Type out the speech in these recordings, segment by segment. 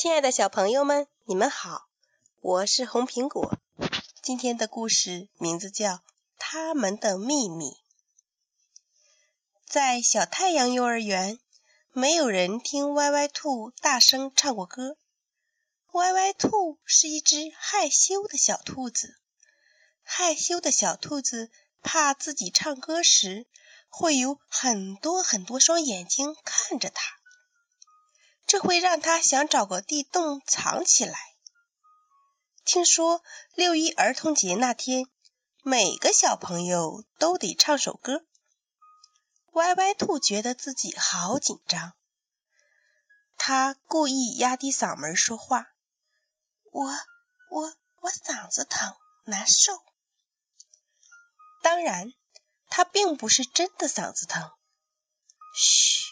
亲爱的小朋友们，你们好，我是红苹果。今天的故事名字叫《他们的秘密》。在小太阳幼儿园，没有人听歪歪兔大声唱过歌。歪歪兔是一只害羞的小兔子，害羞的小兔子怕自己唱歌时会有很多很多双眼睛看着它。这会让他想找个地洞藏起来。听说六一儿童节那天，每个小朋友都得唱首歌。歪歪兔觉得自己好紧张，他故意压低嗓门说话：“我、我、我嗓子疼，难受。”当然，他并不是真的嗓子疼。嘘，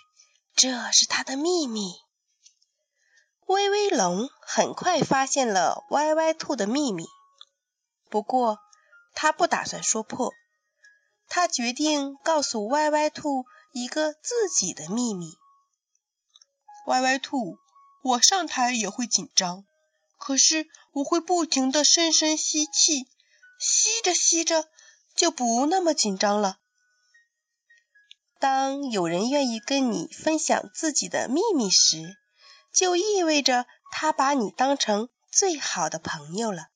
这是他的秘密。威威龙很快发现了歪歪兔的秘密，不过他不打算说破。他决定告诉歪歪兔一个自己的秘密。歪歪兔，我上台也会紧张，可是我会不停的深深吸气，吸着吸着就不那么紧张了。当有人愿意跟你分享自己的秘密时，就意味着他把你当成最好的朋友了。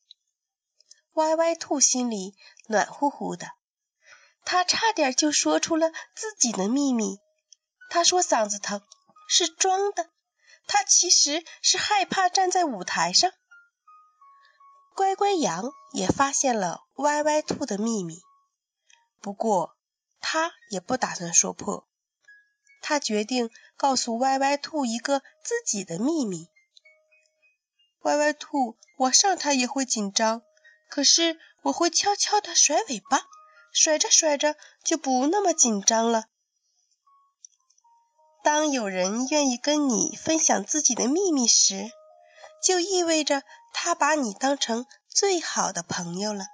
歪歪兔心里暖乎乎的，他差点就说出了自己的秘密。他说嗓子疼是装的，他其实是害怕站在舞台上。乖乖羊也发现了歪歪兔的秘密，不过他也不打算说破。他决定告诉歪歪兔一个自己的秘密。歪歪兔，我上台也会紧张，可是我会悄悄地甩尾巴，甩着甩着就不那么紧张了。当有人愿意跟你分享自己的秘密时，就意味着他把你当成最好的朋友了。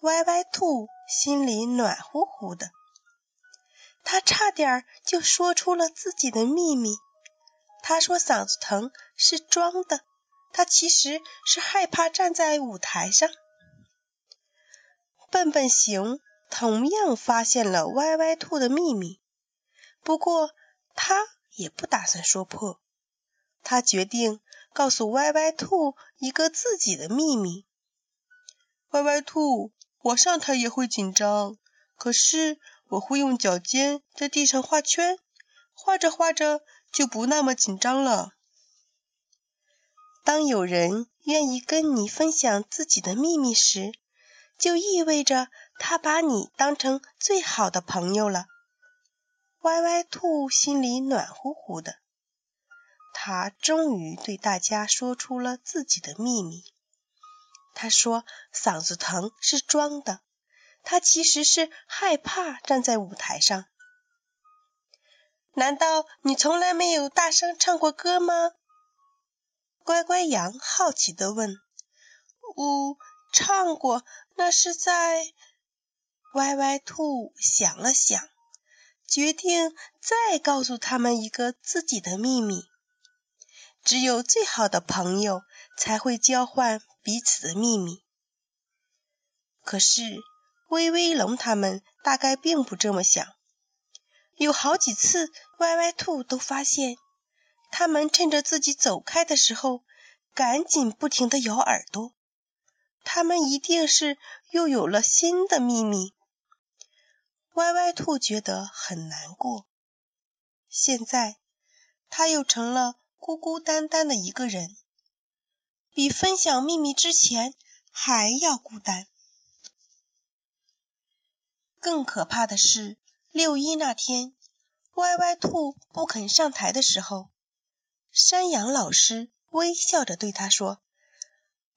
歪歪兔心里暖乎乎的。他差点就说出了自己的秘密。他说嗓子疼是装的，他其实是害怕站在舞台上。笨笨熊同样发现了歪歪兔的秘密，不过他也不打算说破。他决定告诉歪歪兔一个自己的秘密。歪歪兔，我上台也会紧张，可是。我会用脚尖在地上画圈，画着画着就不那么紧张了。当有人愿意跟你分享自己的秘密时，就意味着他把你当成最好的朋友了。歪歪兔心里暖乎乎的，他终于对大家说出了自己的秘密。他说：“嗓子疼是装的。”他其实是害怕站在舞台上。难道你从来没有大声唱过歌吗？乖乖羊好奇地问。呜，唱过，那是在……歪歪兔想了想，决定再告诉他们一个自己的秘密。只有最好的朋友才会交换彼此的秘密。可是。威威龙他们大概并不这么想。有好几次，歪歪兔都发现，他们趁着自己走开的时候，赶紧不停地咬耳朵。他们一定是又有了新的秘密。歪歪兔觉得很难过。现在，他又成了孤孤单单的一个人，比分享秘密之前还要孤单。更可怕的是，六一那天，歪歪兔不肯上台的时候，山羊老师微笑着对他说：“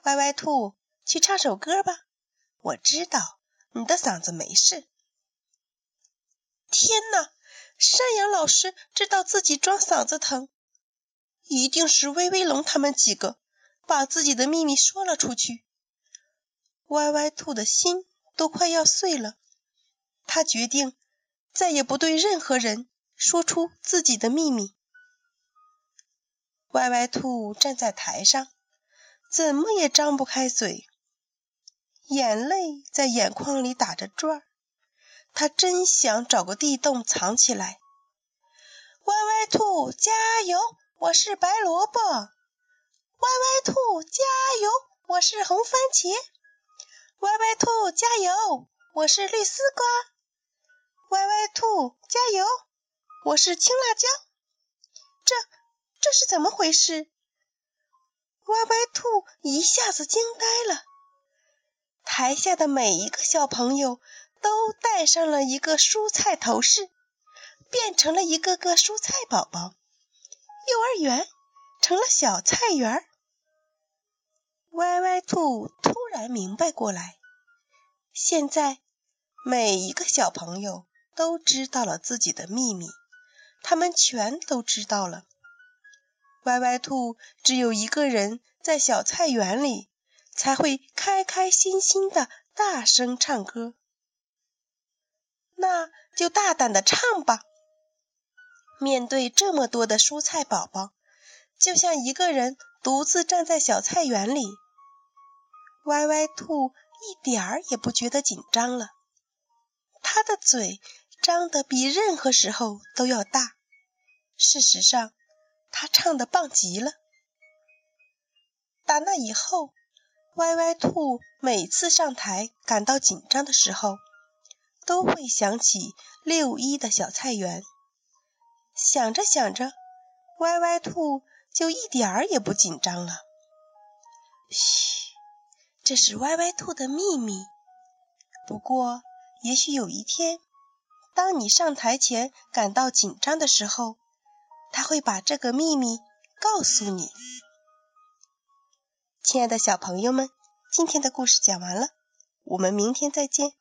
歪歪兔，去唱首歌吧，我知道你的嗓子没事。”天哪！山羊老师知道自己装嗓子疼，一定是威威龙他们几个把自己的秘密说了出去。歪歪兔的心都快要碎了。他决定再也不对任何人说出自己的秘密。歪歪兔站在台上，怎么也张不开嘴，眼泪在眼眶里打着转儿。他真想找个地洞藏起来。歪歪兔加油！我是白萝卜。歪歪兔加油！我是红番茄。歪歪兔加油！我是绿丝瓜。歪歪兔加油！我是青辣椒。这这是怎么回事？歪歪兔一下子惊呆了。台下的每一个小朋友都戴上了一个蔬菜头饰，变成了一个个蔬菜宝宝。幼儿园成了小菜园。歪歪兔突然明白过来，现在每一个小朋友都知道了自己的秘密。他们全都知道了，歪歪兔只有一个人在小菜园里，才会开开心心的大声唱歌。那就大胆的唱吧！面对这么多的蔬菜宝宝，就像一个人独自站在小菜园里，歪歪兔一点儿也不觉得紧张了。他的嘴。张得比任何时候都要大。事实上，他唱的棒极了。打那以后，歪歪兔每次上台感到紧张的时候，都会想起六一的小菜园。想着想着，歪歪兔就一点儿也不紧张了。嘘，这是歪歪兔的秘密。不过，也许有一天。当你上台前感到紧张的时候，他会把这个秘密告诉你。亲爱的小朋友们，今天的故事讲完了，我们明天再见。